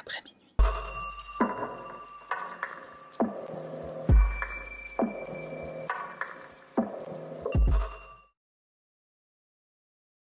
après minuit.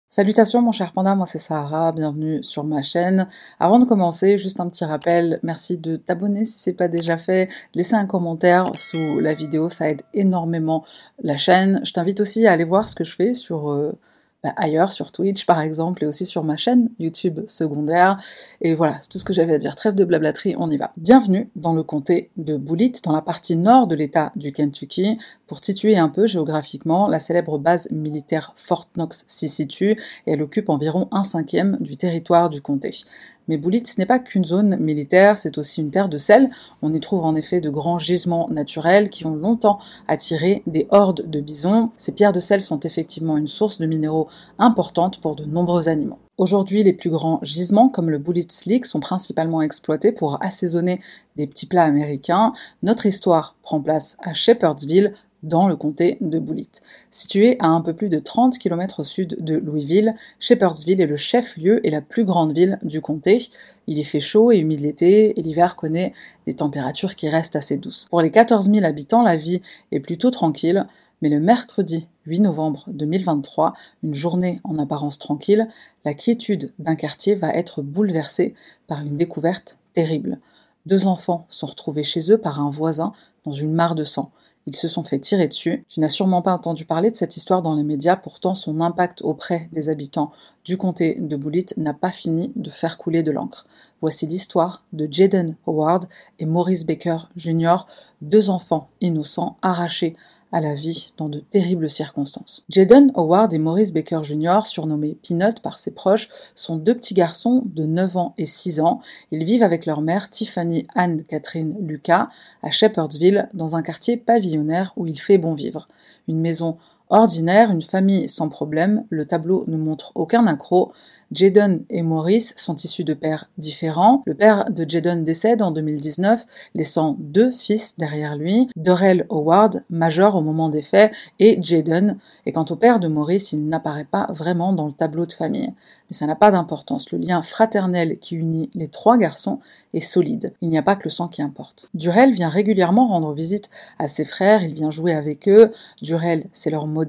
Salutations mon cher panda, moi c'est Sahara, bienvenue sur ma chaîne. Avant de commencer, juste un petit rappel, merci de t'abonner si c'est pas déjà fait, laisser un commentaire sous la vidéo, ça aide énormément la chaîne. Je t'invite aussi à aller voir ce que je fais sur euh, bah, ailleurs, sur Twitch par exemple, et aussi sur ma chaîne YouTube secondaire. Et voilà, c'est tout ce que j'avais à dire. Trêve de blablaterie, on y va. Bienvenue dans le comté de Bullitt, dans la partie nord de l'état du Kentucky. Pour situer un peu géographiquement, la célèbre base militaire Fort Knox s'y situe et elle occupe environ un cinquième du territoire du comté. Mais Boulit, ce n'est pas qu'une zone militaire, c'est aussi une terre de sel. On y trouve en effet de grands gisements naturels qui ont longtemps attiré des hordes de bisons. Ces pierres de sel sont effectivement une source de minéraux importante pour de nombreux animaux. Aujourd'hui, les plus grands gisements, comme le Bullet Slick, sont principalement exploités pour assaisonner des petits plats américains. Notre histoire prend place à Shepherdsville, dans le comté de Bullitt. Situé à un peu plus de 30 km au sud de Louisville, Shepherdsville est le chef-lieu et la plus grande ville du comté. Il y fait chaud et humide l'été et l'hiver connaît des températures qui restent assez douces. Pour les 14 000 habitants, la vie est plutôt tranquille, mais le mercredi 8 novembre 2023, une journée en apparence tranquille, la quiétude d'un quartier va être bouleversée par une découverte terrible. Deux enfants sont retrouvés chez eux par un voisin dans une mare de sang. Ils se sont fait tirer dessus. Tu n'as sûrement pas entendu parler de cette histoire dans les médias, pourtant son impact auprès des habitants du comté de Bullitt n'a pas fini de faire couler de l'encre. Voici l'histoire de Jaden Howard et Maurice Baker Jr., deux enfants innocents arrachés à la vie dans de terribles circonstances. Jaden Howard et Maurice Baker Jr., surnommés Peanut par ses proches, sont deux petits garçons de 9 ans et 6 ans. Ils vivent avec leur mère Tiffany Anne-Catherine Lucas à Shepherdsville, dans un quartier pavillonnaire où il fait bon vivre. Une maison ordinaire, une famille sans problème, le tableau ne montre aucun accro, Jaden et Maurice sont issus de pères différents. Le père de Jaden décède en 2019, laissant deux fils derrière lui, Dorel Howard, majeur au moment des faits, et Jaden. Et quant au père de Maurice, il n'apparaît pas vraiment dans le tableau de famille. Mais ça n'a pas d'importance. Le lien fraternel qui unit les trois garçons est solide. Il n'y a pas que le sang qui importe. Durel vient régulièrement rendre visite à ses frères, il vient jouer avec eux. Durel, c'est leur modèle.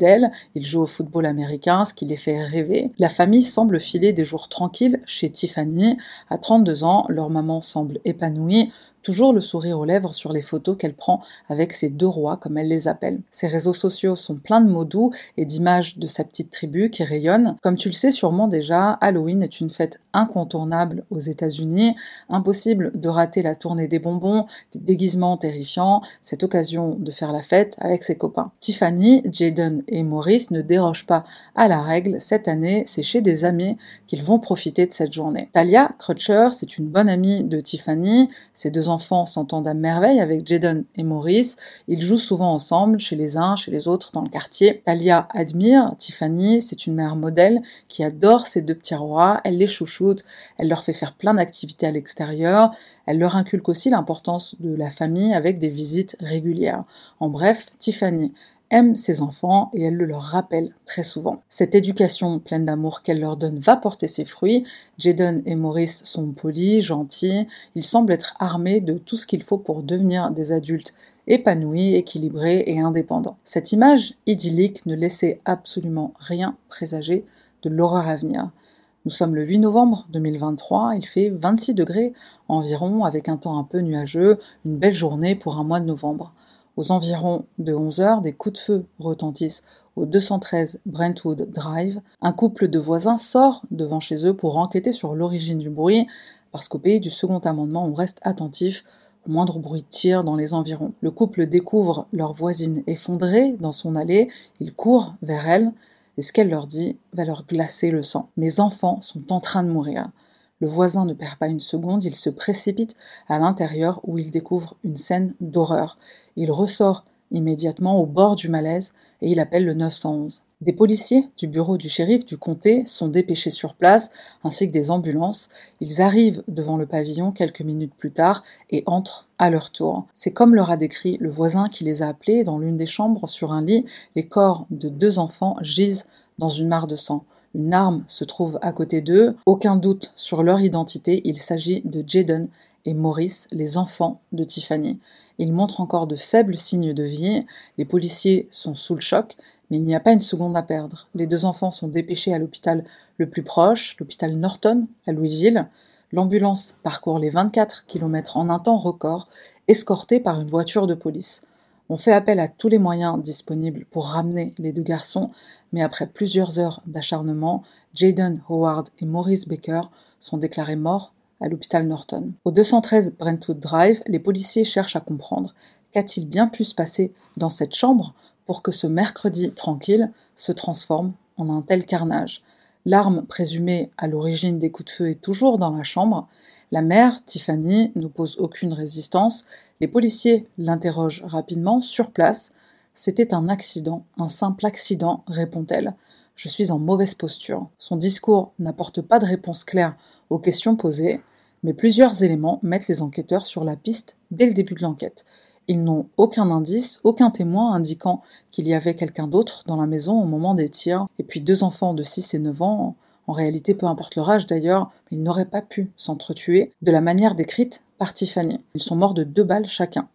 Il joue au football américain, ce qui les fait rêver. La famille semble filer des jours tranquilles chez Tiffany. À 32 ans, leur maman semble épanouie, toujours le sourire aux lèvres sur les photos qu'elle prend avec ses deux rois, comme elle les appelle. Ses réseaux sociaux sont pleins de mots doux et d'images de sa petite tribu qui rayonnent. Comme tu le sais sûrement déjà, Halloween est une fête incontournable aux États-Unis. Impossible de rater la tournée des bonbons, des déguisements terrifiants, cette occasion de faire la fête avec ses copains. Tiffany, Jaden et Maurice ne dérogent pas à la règle. Cette année, c'est chez des amis qu'ils vont profiter de cette journée. Talia Crutcher, c'est une bonne amie de Tiffany. Ses deux enfants s'entendent à merveille avec Jaden et Maurice. Ils jouent souvent ensemble, chez les uns, chez les autres, dans le quartier. Talia admire Tiffany, c'est une mère modèle qui adore ses deux petits rois. Elle les chouchoute, elle leur fait faire plein d'activités à l'extérieur. Elle leur inculque aussi l'importance de la famille avec des visites régulières. En bref, Tiffany aime ses enfants et elle le leur rappelle très souvent. Cette éducation pleine d'amour qu'elle leur donne va porter ses fruits. Jaden et Maurice sont polis, gentils, ils semblent être armés de tout ce qu'il faut pour devenir des adultes épanouis, équilibrés et indépendants. Cette image idyllique ne laissait absolument rien présager de l'horreur à venir. Nous sommes le 8 novembre 2023, il fait 26 degrés environ avec un temps un peu nuageux, une belle journée pour un mois de novembre. Aux environs de 11 heures, des coups de feu retentissent au 213 Brentwood Drive. Un couple de voisins sort devant chez eux pour enquêter sur l'origine du bruit, parce qu'au pays du second amendement, on reste attentif au moindre bruit de tir dans les environs. Le couple découvre leur voisine effondrée dans son allée, ils courent vers elle, et ce qu'elle leur dit va leur glacer le sang. Mes enfants sont en train de mourir. Le voisin ne perd pas une seconde, il se précipite à l'intérieur où il découvre une scène d'horreur. Il ressort immédiatement au bord du malaise et il appelle le 911. Des policiers du bureau du shérif du comté sont dépêchés sur place, ainsi que des ambulances. Ils arrivent devant le pavillon quelques minutes plus tard et entrent à leur tour. C'est comme leur a décrit le voisin qui les a appelés dans l'une des chambres sur un lit. Les corps de deux enfants gisent dans une mare de sang. Une arme se trouve à côté d'eux. Aucun doute sur leur identité, il s'agit de Jaden et Maurice, les enfants de Tiffany. Ils montrent encore de faibles signes de vie. Les policiers sont sous le choc, mais il n'y a pas une seconde à perdre. Les deux enfants sont dépêchés à l'hôpital le plus proche, l'hôpital Norton, à Louisville. L'ambulance parcourt les 24 km en un temps record, escortée par une voiture de police. On fait appel à tous les moyens disponibles pour ramener les deux garçons, mais après plusieurs heures d'acharnement, Jaden Howard et Maurice Baker sont déclarés morts à l'hôpital Norton. Au 213 Brentwood Drive, les policiers cherchent à comprendre qu'a-t-il bien pu se passer dans cette chambre pour que ce mercredi tranquille se transforme en un tel carnage. L'arme présumée à l'origine des coups de feu est toujours dans la chambre. La mère, Tiffany, n'oppose aucune résistance. Les policiers l'interrogent rapidement sur place. C'était un accident, un simple accident, répond-elle. Je suis en mauvaise posture. Son discours n'apporte pas de réponse claire aux questions posées, mais plusieurs éléments mettent les enquêteurs sur la piste dès le début de l'enquête. Ils n'ont aucun indice, aucun témoin indiquant qu'il y avait quelqu'un d'autre dans la maison au moment des tirs. Et puis deux enfants de 6 et 9 ans, en réalité peu importe leur âge d'ailleurs, ils n'auraient pas pu s'entretuer de la manière décrite par Tiffany. Ils sont morts de deux balles chacun.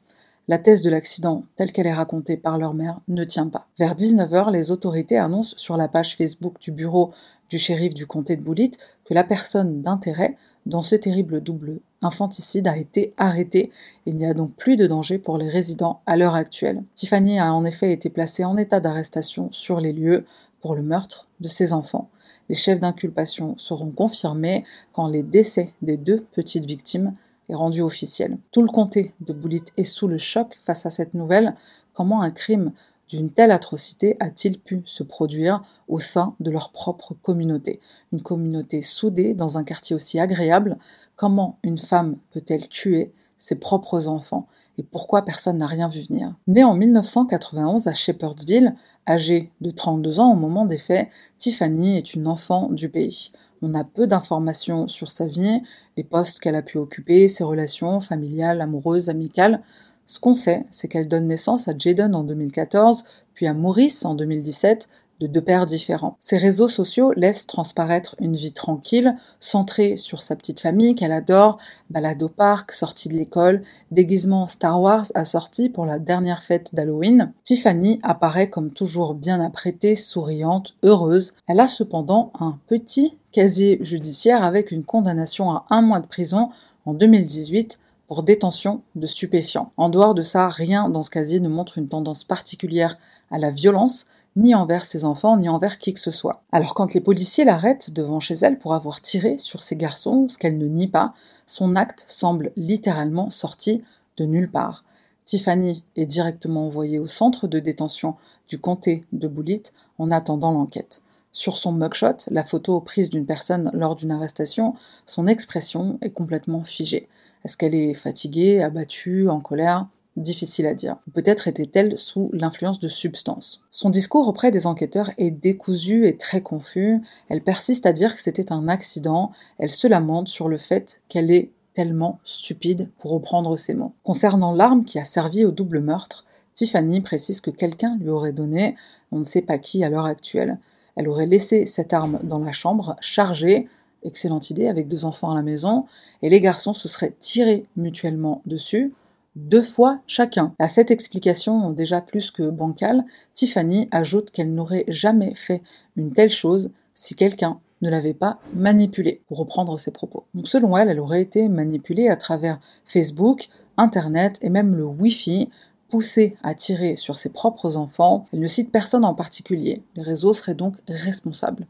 La thèse de l'accident, telle qu'elle est racontée par leur mère, ne tient pas. Vers 19h, les autorités annoncent sur la page Facebook du bureau du shérif du comté de Boulit que la personne d'intérêt dans ce terrible double infanticide a été arrêté. Il n'y a donc plus de danger pour les résidents à l'heure actuelle. Tiffany a en effet été placée en état d'arrestation sur les lieux pour le meurtre de ses enfants. Les chefs d'inculpation seront confirmés quand les décès des deux petites victimes est rendu officiel. Tout le comté de Boulit est sous le choc face à cette nouvelle. Comment un crime d'une telle atrocité a-t-il pu se produire au sein de leur propre communauté? Une communauté soudée dans un quartier aussi agréable, comment une femme peut-elle tuer ses propres enfants? Et pourquoi personne n'a rien vu venir? Née en 1991 à Shepherdsville, âgée de 32 ans au moment des faits, Tiffany est une enfant du pays. On a peu d'informations sur sa vie, les postes qu'elle a pu occuper, ses relations familiales, amoureuses, amicales. Ce qu'on sait, c'est qu'elle donne naissance à Jaden en 2014, puis à Maurice en 2017, de deux pères différents. Ses réseaux sociaux laissent transparaître une vie tranquille, centrée sur sa petite famille qu'elle adore, balade au parc, sortie de l'école, déguisement Star Wars assorti pour la dernière fête d'Halloween. Tiffany apparaît comme toujours bien apprêtée, souriante, heureuse. Elle a cependant un petit casier judiciaire avec une condamnation à un mois de prison en 2018 pour détention de stupéfiants. En dehors de ça, rien dans ce casier ne montre une tendance particulière à la violence, ni envers ses enfants, ni envers qui que ce soit. Alors quand les policiers l'arrêtent devant chez elle pour avoir tiré sur ses garçons, ce qu'elle ne nie pas, son acte semble littéralement sorti de nulle part. Tiffany est directement envoyée au centre de détention du comté de Boulit en attendant l'enquête. Sur son mugshot, la photo prise d'une personne lors d'une arrestation, son expression est complètement figée. Est-ce qu'elle est fatiguée, abattue, en colère? Difficile à dire. Peut-être était-elle sous l'influence de substances. Son discours auprès des enquêteurs est décousu et très confus. Elle persiste à dire que c'était un accident. Elle se lamente sur le fait qu'elle est tellement stupide, pour reprendre ses mots. Concernant l'arme qui a servi au double meurtre, Tiffany précise que quelqu'un lui aurait donné, on ne sait pas qui à l'heure actuelle. Elle aurait laissé cette arme dans la chambre, chargée, excellente idée, avec deux enfants à la maison, et les garçons se seraient tirés mutuellement dessus, deux fois chacun. À cette explication déjà plus que bancale, Tiffany ajoute qu'elle n'aurait jamais fait une telle chose si quelqu'un ne l'avait pas manipulée, pour reprendre ses propos. Donc selon elle, elle aurait été manipulée à travers Facebook, Internet et même le Wi-Fi, poussée à tirer sur ses propres enfants. Elle ne cite personne en particulier. Les réseaux seraient donc responsables.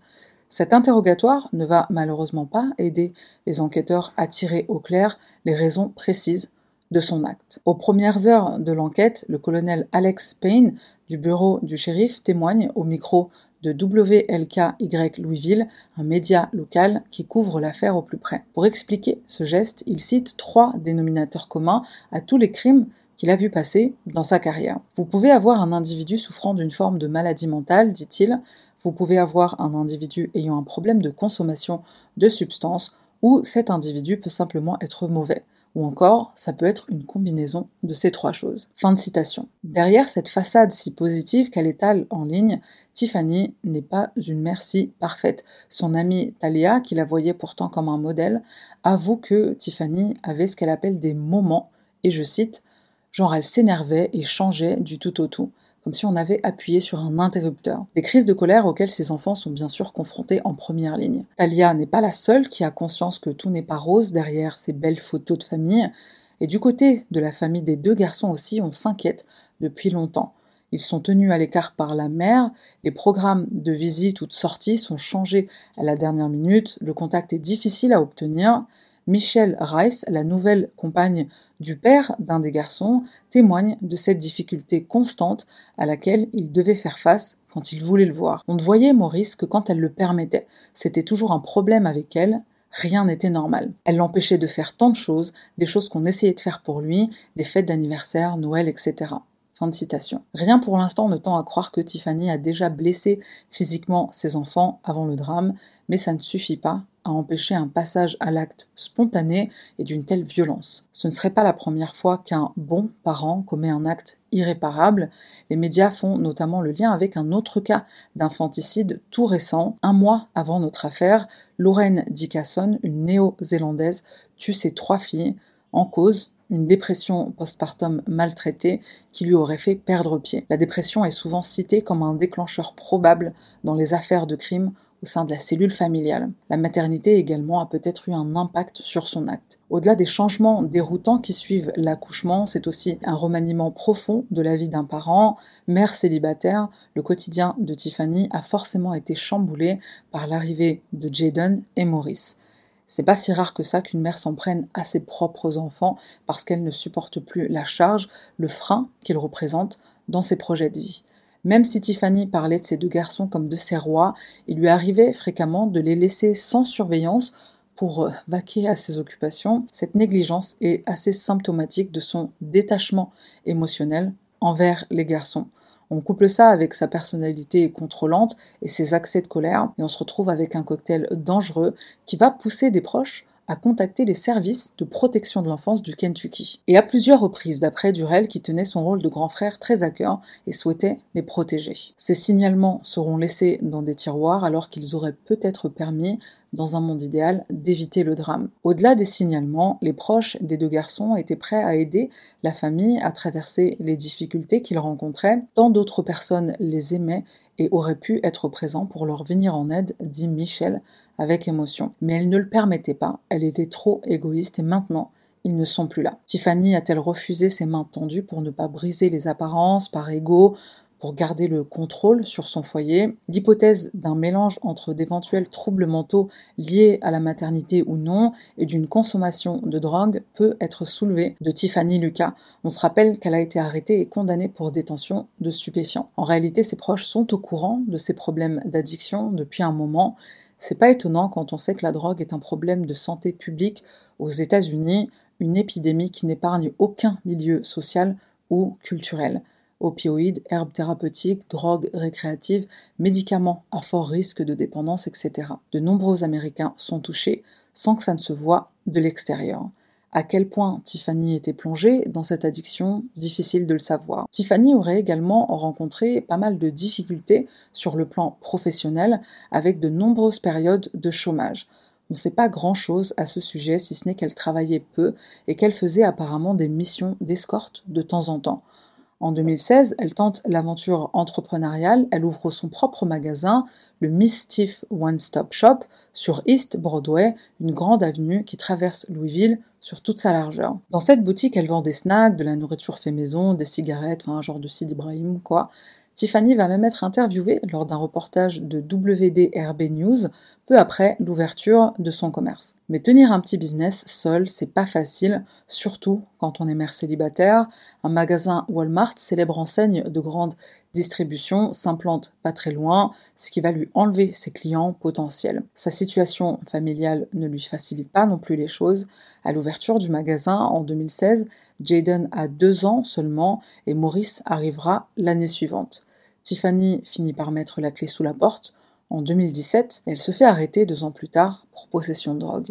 Cet interrogatoire ne va malheureusement pas aider les enquêteurs à tirer au clair les raisons précises de son acte. Aux premières heures de l'enquête, le colonel Alex Payne du bureau du shérif témoigne au micro de WLKY Louisville, un média local qui couvre l'affaire au plus près. Pour expliquer ce geste, il cite trois dénominateurs communs à tous les crimes qu'il a vu passer dans sa carrière. Vous pouvez avoir un individu souffrant d'une forme de maladie mentale, dit-il, vous pouvez avoir un individu ayant un problème de consommation de substances, ou cet individu peut simplement être mauvais. Ou encore, ça peut être une combinaison de ces trois choses. Fin de citation. Derrière cette façade si positive qu'elle étale en ligne, Tiffany n'est pas une mère si parfaite. Son amie Talia, qui la voyait pourtant comme un modèle, avoue que Tiffany avait ce qu'elle appelle des moments, et je cite, genre elle s'énervait et changeait du tout au tout comme si on avait appuyé sur un interrupteur. Des crises de colère auxquelles ces enfants sont bien sûr confrontés en première ligne. Talia n'est pas la seule qui a conscience que tout n'est pas rose derrière ces belles photos de famille, et du côté de la famille des deux garçons aussi, on s'inquiète depuis longtemps. Ils sont tenus à l'écart par la mère, les programmes de visite ou de sortie sont changés à la dernière minute, le contact est difficile à obtenir, Michelle Rice, la nouvelle compagne du père d'un des garçons, témoigne de cette difficulté constante à laquelle il devait faire face quand il voulait le voir. On ne voyait Maurice que quand elle le permettait. C'était toujours un problème avec elle, rien n'était normal. Elle l'empêchait de faire tant de choses, des choses qu'on essayait de faire pour lui, des fêtes d'anniversaire, Noël, etc. Rien pour l'instant ne tend à croire que Tiffany a déjà blessé physiquement ses enfants avant le drame, mais ça ne suffit pas empêcher un passage à l'acte spontané et d'une telle violence. Ce ne serait pas la première fois qu'un bon parent commet un acte irréparable. Les médias font notamment le lien avec un autre cas d'infanticide tout récent. Un mois avant notre affaire, Lorraine Dicasson, une néo-zélandaise, tue ses trois filles en cause une dépression postpartum maltraitée qui lui aurait fait perdre pied. La dépression est souvent citée comme un déclencheur probable dans les affaires de crime au sein de la cellule familiale. La maternité également a peut-être eu un impact sur son acte. Au-delà des changements déroutants qui suivent l'accouchement, c'est aussi un remaniement profond de la vie d'un parent. Mère célibataire, le quotidien de Tiffany a forcément été chamboulé par l'arrivée de Jaden et Maurice. C'est pas si rare que ça qu'une mère s'en prenne à ses propres enfants parce qu'elle ne supporte plus la charge, le frein qu'ils représentent dans ses projets de vie. Même si Tiffany parlait de ces deux garçons comme de ses rois, il lui arrivait fréquemment de les laisser sans surveillance pour euh, vaquer à ses occupations. Cette négligence est assez symptomatique de son détachement émotionnel envers les garçons. On couple ça avec sa personnalité contrôlante et ses accès de colère, et on se retrouve avec un cocktail dangereux qui va pousser des proches a contacté les services de protection de l'enfance du Kentucky. Et à plusieurs reprises, d'après Durel, qui tenait son rôle de grand frère très à cœur et souhaitait les protéger. Ces signalements seront laissés dans des tiroirs alors qu'ils auraient peut-être permis dans un monde idéal, d'éviter le drame. Au-delà des signalements, les proches des deux garçons étaient prêts à aider la famille à traverser les difficultés qu'ils rencontraient. Tant d'autres personnes les aimaient et auraient pu être présents pour leur venir en aide, dit Michel avec émotion. Mais elle ne le permettait pas, elle était trop égoïste et maintenant, ils ne sont plus là. Tiffany a-t-elle refusé ses mains tendues pour ne pas briser les apparences par ego, pour garder le contrôle sur son foyer. L'hypothèse d'un mélange entre d'éventuels troubles mentaux liés à la maternité ou non et d'une consommation de drogue peut être soulevée de Tiffany Lucas. On se rappelle qu'elle a été arrêtée et condamnée pour détention de stupéfiants. En réalité, ses proches sont au courant de ses problèmes d'addiction depuis un moment. C'est pas étonnant quand on sait que la drogue est un problème de santé publique aux États-Unis, une épidémie qui n'épargne aucun milieu social ou culturel opioïdes, herbes thérapeutiques, drogues récréatives, médicaments à fort risque de dépendance, etc. De nombreux Américains sont touchés sans que ça ne se voit de l'extérieur. À quel point Tiffany était plongée dans cette addiction, difficile de le savoir. Tiffany aurait également rencontré pas mal de difficultés sur le plan professionnel, avec de nombreuses périodes de chômage. On ne sait pas grand-chose à ce sujet, si ce n'est qu'elle travaillait peu et qu'elle faisait apparemment des missions d'escorte de temps en temps. En 2016, elle tente l'aventure entrepreneuriale, elle ouvre son propre magasin, le Mischief One Stop Shop, sur East Broadway, une grande avenue qui traverse Louisville sur toute sa largeur. Dans cette boutique, elle vend des snacks, de la nourriture fait maison, des cigarettes, un genre de Sid Ibrahim, quoi. Tiffany va même être interviewée lors d'un reportage de WDRB News peu après l'ouverture de son commerce. Mais tenir un petit business seul, c'est pas facile, surtout quand on est mère célibataire. Un magasin Walmart, célèbre enseigne de grande distribution, s'implante pas très loin, ce qui va lui enlever ses clients potentiels. Sa situation familiale ne lui facilite pas non plus les choses. À l'ouverture du magasin en 2016, Jaden a deux ans seulement et Maurice arrivera l'année suivante. Tiffany finit par mettre la clé sous la porte. En 2017, elle se fait arrêter deux ans plus tard pour possession de drogue.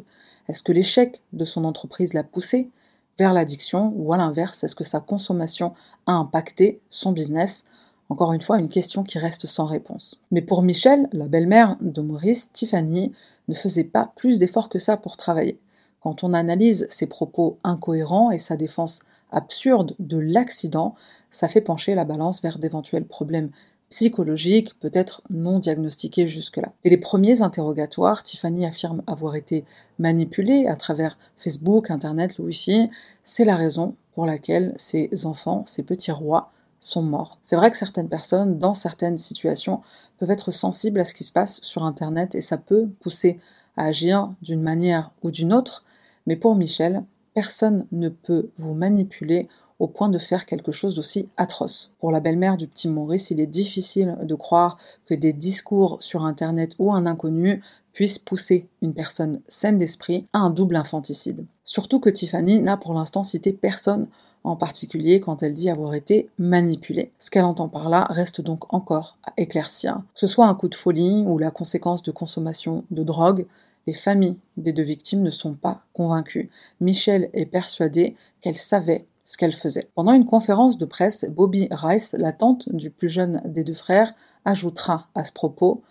Est-ce que l'échec de son entreprise l'a poussée vers l'addiction ou à l'inverse, est-ce que sa consommation a impacté son business? Encore une fois, une question qui reste sans réponse. Mais pour Michel, la belle-mère de Maurice, Tiffany, ne faisait pas plus d'efforts que ça pour travailler. Quand on analyse ses propos incohérents et sa défense absurde de l'accident, ça fait pencher la balance vers d'éventuels problèmes psychologiques, peut-être non diagnostiqués jusque-là. Dès les premiers interrogatoires, Tiffany affirme avoir été manipulée à travers Facebook, Internet, le Wi-Fi. C'est la raison pour laquelle ses enfants, ses petits rois, sont morts. C'est vrai que certaines personnes, dans certaines situations, peuvent être sensibles à ce qui se passe sur Internet et ça peut pousser à agir d'une manière ou d'une autre, mais pour Michel, personne ne peut vous manipuler au point de faire quelque chose d'aussi atroce. Pour la belle-mère du petit Maurice, il est difficile de croire que des discours sur Internet ou un inconnu puissent pousser une personne saine d'esprit à un double infanticide. Surtout que Tiffany n'a pour l'instant cité personne en particulier quand elle dit avoir été manipulée. Ce qu'elle entend par là reste donc encore à éclaircir. Que ce soit un coup de folie ou la conséquence de consommation de drogue, les familles des deux victimes ne sont pas convaincues. Michelle est persuadée qu'elle savait ce qu'elle faisait. Pendant une conférence de presse, Bobby Rice, la tante du plus jeune des deux frères, ajoutera à ce propos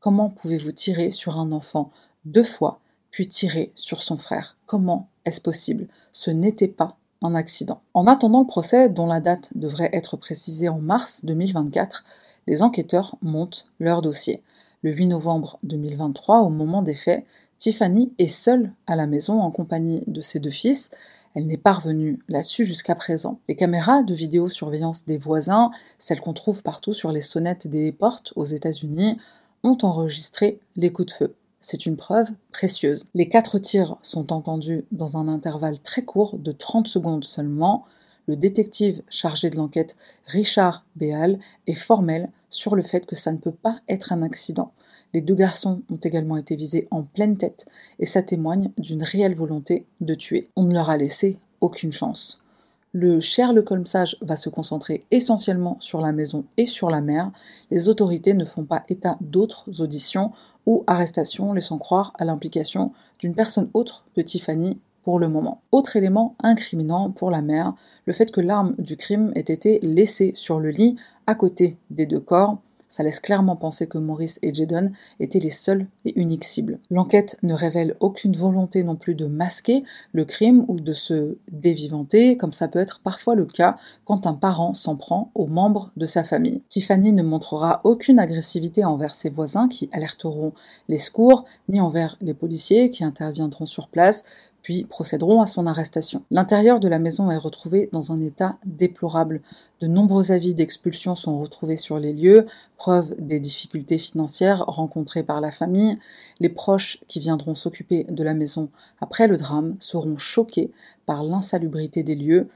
Comment pouvez-vous tirer sur un enfant deux fois, puis tirer sur son frère? Comment est-ce possible? Ce n'était pas un accident. En attendant le procès, dont la date devrait être précisée en mars 2024, les enquêteurs montent leur dossier. Le 8 novembre 2023, au moment des faits, Tiffany est seule à la maison en compagnie de ses deux fils. Elle n'est pas revenue là-dessus jusqu'à présent. Les caméras de vidéosurveillance des voisins, celles qu'on trouve partout sur les sonnettes des portes aux États-Unis, ont enregistré les coups de feu. C'est une preuve précieuse. Les quatre tirs sont entendus dans un intervalle très court de 30 secondes seulement. Le détective chargé de l'enquête, Richard Béal, est formel sur le fait que ça ne peut pas être un accident. Les deux garçons ont également été visés en pleine tête et ça témoigne d'une réelle volonté de tuer. On ne leur a laissé aucune chance. Le Sherlock Holmesage va se concentrer essentiellement sur la maison et sur la mer. Les autorités ne font pas état d'autres auditions ou arrestations laissant croire à l'implication d'une personne autre que Tiffany le moment. Autre élément incriminant pour la mère, le fait que l'arme du crime ait été laissée sur le lit à côté des deux corps ça laisse clairement penser que Maurice et Jaden étaient les seuls et uniques cibles. L'enquête ne révèle aucune volonté non plus de masquer le crime ou de se dévivanter, comme ça peut être parfois le cas quand un parent s'en prend aux membres de sa famille. Tiffany ne montrera aucune agressivité envers ses voisins qui alerteront les secours, ni envers les policiers qui interviendront sur place, puis procéderont à son arrestation. L'intérieur de la maison est retrouvé dans un état déplorable. De nombreux avis d'expulsion sont retrouvés sur les lieux, preuve des difficultés financières rencontrées par la famille. Les proches qui viendront s'occuper de la maison après le drame seront choqués par l'insalubrité des lieux,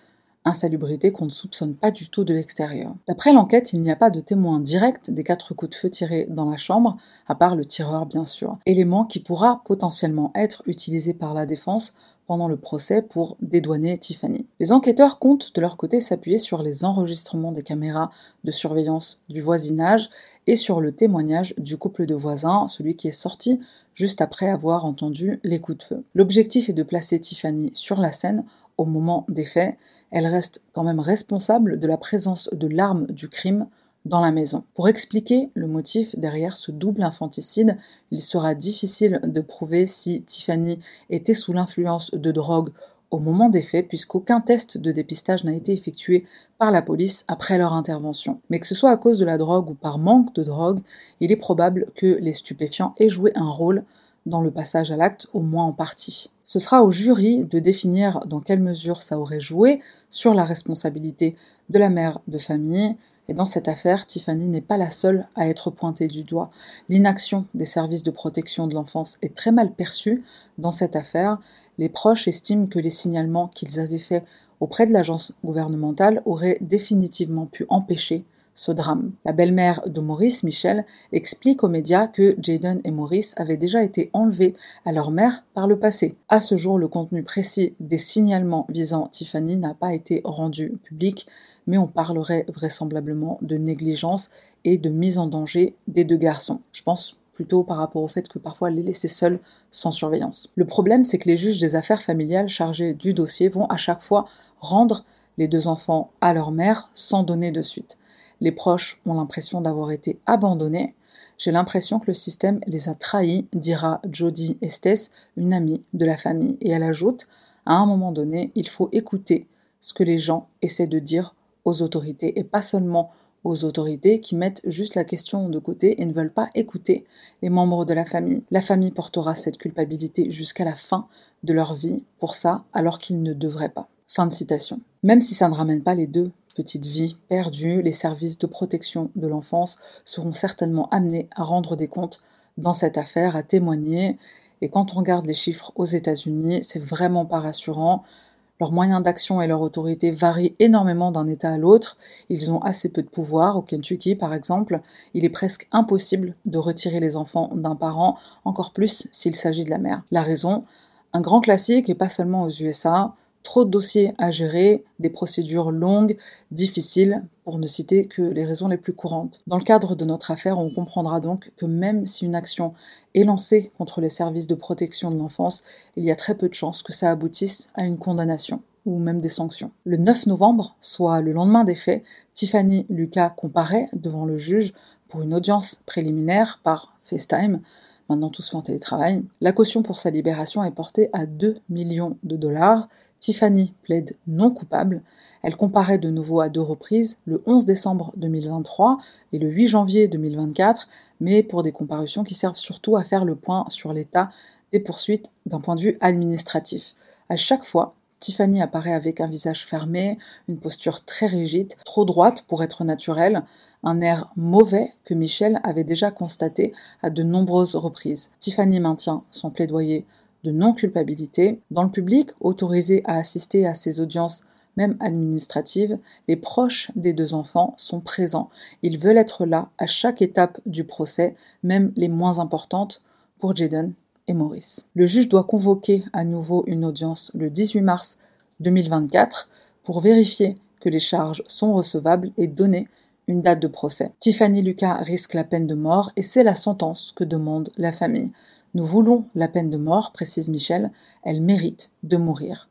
insalubrité qu'on ne soupçonne pas du tout de l'extérieur. D'après l'enquête, il n'y a pas de témoin direct des quatre coups de feu tirés dans la chambre, à part le tireur bien sûr, élément qui pourra potentiellement être utilisé par la défense pendant le procès pour dédouaner Tiffany. Les enquêteurs comptent de leur côté s'appuyer sur les enregistrements des caméras de surveillance du voisinage et sur le témoignage du couple de voisins, celui qui est sorti juste après avoir entendu les coups de feu. L'objectif est de placer Tiffany sur la scène au moment des faits. Elle reste quand même responsable de la présence de l'arme du crime dans la maison. Pour expliquer le motif derrière ce double infanticide, il sera difficile de prouver si Tiffany était sous l'influence de drogue au moment des faits, puisqu'aucun test de dépistage n'a été effectué par la police après leur intervention. Mais que ce soit à cause de la drogue ou par manque de drogue, il est probable que les stupéfiants aient joué un rôle dans le passage à l'acte, au moins en partie. Ce sera au jury de définir dans quelle mesure ça aurait joué sur la responsabilité de la mère de famille, et dans cette affaire, Tiffany n'est pas la seule à être pointée du doigt. L'inaction des services de protection de l'enfance est très mal perçue dans cette affaire. Les proches estiment que les signalements qu'ils avaient faits auprès de l'agence gouvernementale auraient définitivement pu empêcher ce drame. La belle-mère de Maurice, Michel, explique aux médias que Jaden et Maurice avaient déjà été enlevés à leur mère par le passé. À ce jour, le contenu précis des signalements visant Tiffany n'a pas été rendu public, mais on parlerait vraisemblablement de négligence et de mise en danger des deux garçons. Je pense plutôt par rapport au fait que parfois les laisser seuls sans surveillance. Le problème, c'est que les juges des affaires familiales chargés du dossier vont à chaque fois rendre les deux enfants à leur mère sans donner de suite. Les proches ont l'impression d'avoir été abandonnés. J'ai l'impression que le système les a trahis, dira Jodie Estes, une amie de la famille, et elle ajoute à un moment donné, il faut écouter ce que les gens essaient de dire aux autorités et pas seulement aux autorités qui mettent juste la question de côté et ne veulent pas écouter les membres de la famille. La famille portera cette culpabilité jusqu'à la fin de leur vie pour ça alors qu'ils ne devraient pas. Fin de citation. Même si ça ne ramène pas les deux petites vies perdues, les services de protection de l'enfance seront certainement amenés à rendre des comptes dans cette affaire, à témoigner. Et quand on regarde les chiffres aux États-Unis, c'est vraiment pas rassurant. Leurs moyens d'action et leur autorité varient énormément d'un État à l'autre. Ils ont assez peu de pouvoir. Au Kentucky, par exemple, il est presque impossible de retirer les enfants d'un parent, encore plus s'il s'agit de la mère. La raison Un grand classique, et pas seulement aux USA, trop de dossiers à gérer, des procédures longues, difficiles, pour ne citer que les raisons les plus courantes. Dans le cadre de notre affaire, on comprendra donc que même si une action est lancée contre les services de protection de l'enfance, il y a très peu de chances que ça aboutisse à une condamnation ou même des sanctions. Le 9 novembre, soit le lendemain des faits, Tiffany Lucas comparaît devant le juge pour une audience préliminaire par FaceTime. Maintenant, tout se fait en télétravail. La caution pour sa libération est portée à 2 millions de dollars Tiffany plaide non coupable. Elle comparaît de nouveau à deux reprises, le 11 décembre 2023 et le 8 janvier 2024, mais pour des comparutions qui servent surtout à faire le point sur l'état des poursuites d'un point de vue administratif. À chaque fois, Tiffany apparaît avec un visage fermé, une posture très rigide, trop droite pour être naturelle, un air mauvais que Michel avait déjà constaté à de nombreuses reprises. Tiffany maintient son plaidoyer de non-culpabilité. Dans le public, autorisé à assister à ces audiences, même administratives, les proches des deux enfants sont présents. Ils veulent être là à chaque étape du procès, même les moins importantes pour Jaden et Maurice. Le juge doit convoquer à nouveau une audience le 18 mars 2024 pour vérifier que les charges sont recevables et donner une date de procès. Tiffany Lucas risque la peine de mort et c'est la sentence que demande la famille. Nous voulons la peine de mort, précise Michel, elle mérite de mourir.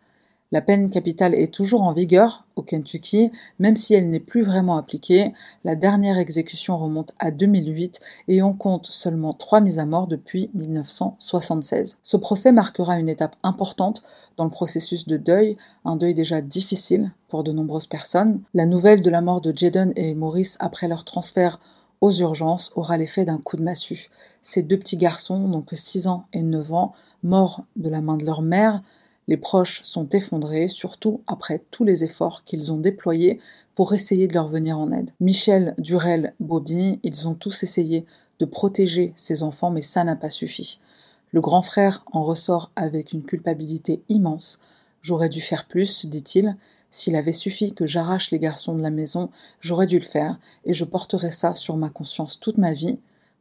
La peine capitale est toujours en vigueur au Kentucky, même si elle n'est plus vraiment appliquée. La dernière exécution remonte à 2008 et on compte seulement trois mises à mort depuis 1976. Ce procès marquera une étape importante dans le processus de deuil, un deuil déjà difficile pour de nombreuses personnes. La nouvelle de la mort de Jaden et Maurice après leur transfert aux urgences aura l'effet d'un coup de massue. Ces deux petits garçons que 6 ans et 9 ans, morts de la main de leur mère, les proches sont effondrés, surtout après tous les efforts qu'ils ont déployés pour essayer de leur venir en aide. Michel, Durel, Bobby, ils ont tous essayé de protéger ces enfants, mais ça n'a pas suffi. Le grand frère en ressort avec une culpabilité immense. J'aurais dû faire plus, dit-il, s'il avait suffi que j'arrache les garçons de la maison, j'aurais dû le faire, et je porterais ça sur ma conscience toute ma vie,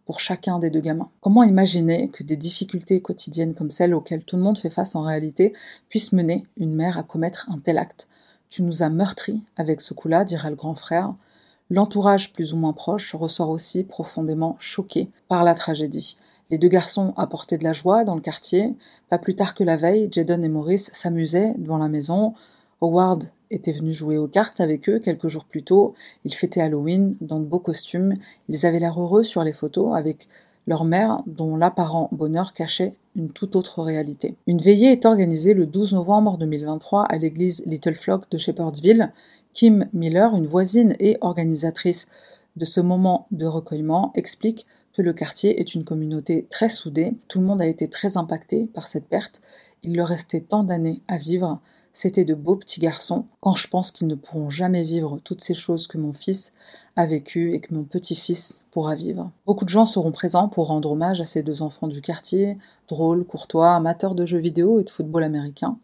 pour chacun des deux gamins. Comment imaginer que des difficultés quotidiennes comme celles auxquelles tout le monde fait face en réalité puissent mener une mère à commettre un tel acte? Tu nous as meurtris avec ce coup-là, dira le grand frère. L'entourage plus ou moins proche ressort aussi profondément choqué par la tragédie. Les deux garçons apportaient de la joie dans le quartier. Pas plus tard que la veille, Jaden et Maurice s'amusaient devant la maison. Howard était venu jouer aux cartes avec eux quelques jours plus tôt. Ils fêtaient Halloween dans de beaux costumes. Ils avaient l'air heureux sur les photos avec leur mère dont l'apparent bonheur cachait une toute autre réalité. Une veillée est organisée le 12 novembre 2023 à l'église Little Flock de Shepherdsville. Kim Miller, une voisine et organisatrice de ce moment de recueillement, explique que le quartier est une communauté très soudée. Tout le monde a été très impacté par cette perte. Il leur restait tant d'années à vivre c'était de beaux petits garçons, quand je pense qu'ils ne pourront jamais vivre toutes ces choses que mon fils a vécues et que mon petit-fils pourra vivre. Beaucoup de gens seront présents pour rendre hommage à ces deux enfants du quartier, drôles, courtois, amateurs de jeux vidéo et de football américain.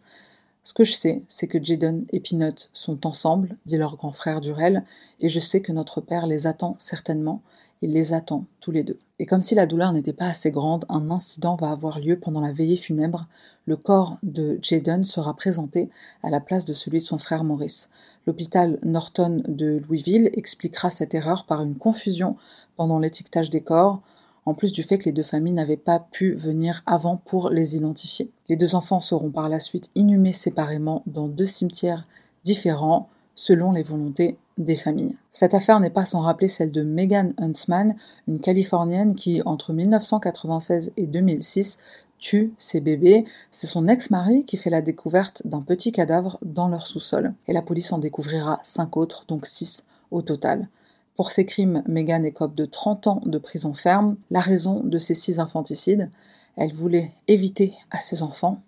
Ce que je sais, c'est que Jaden et Peanut sont ensemble, dit leur grand frère Durel, et je sais que notre père les attend certainement, il les attend tous les deux. Et comme si la douleur n'était pas assez grande, un incident va avoir lieu pendant la veillée funèbre. Le corps de Jaden sera présenté à la place de celui de son frère Maurice. L'hôpital Norton de Louisville expliquera cette erreur par une confusion pendant l'étiquetage des corps. en plus du fait que les deux familles n'avaient pas pu venir avant pour les identifier. Les deux enfants seront par la suite inhumés séparément dans deux cimetières différents selon les volontés des familles. Cette affaire n'est pas sans rappeler celle de Megan Huntsman, une Californienne qui, entre 1996 et 2006, tue ses bébés. C'est son ex-mari qui fait la découverte d'un petit cadavre dans leur sous-sol. Et la police en découvrira cinq autres, donc six au total. Pour ces crimes, Megan écope de 30 ans de prison ferme. La raison de ces six infanticides, elle voulait éviter à ses enfants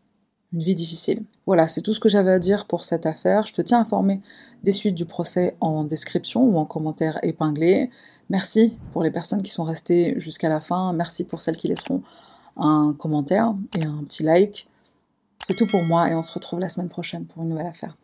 une vie difficile. Voilà, c'est tout ce que j'avais à dire pour cette affaire. Je te tiens informé des suites du procès en description ou en commentaire épinglé. Merci pour les personnes qui sont restées jusqu'à la fin. Merci pour celles qui laisseront un commentaire et un petit like. C'est tout pour moi et on se retrouve la semaine prochaine pour une nouvelle affaire.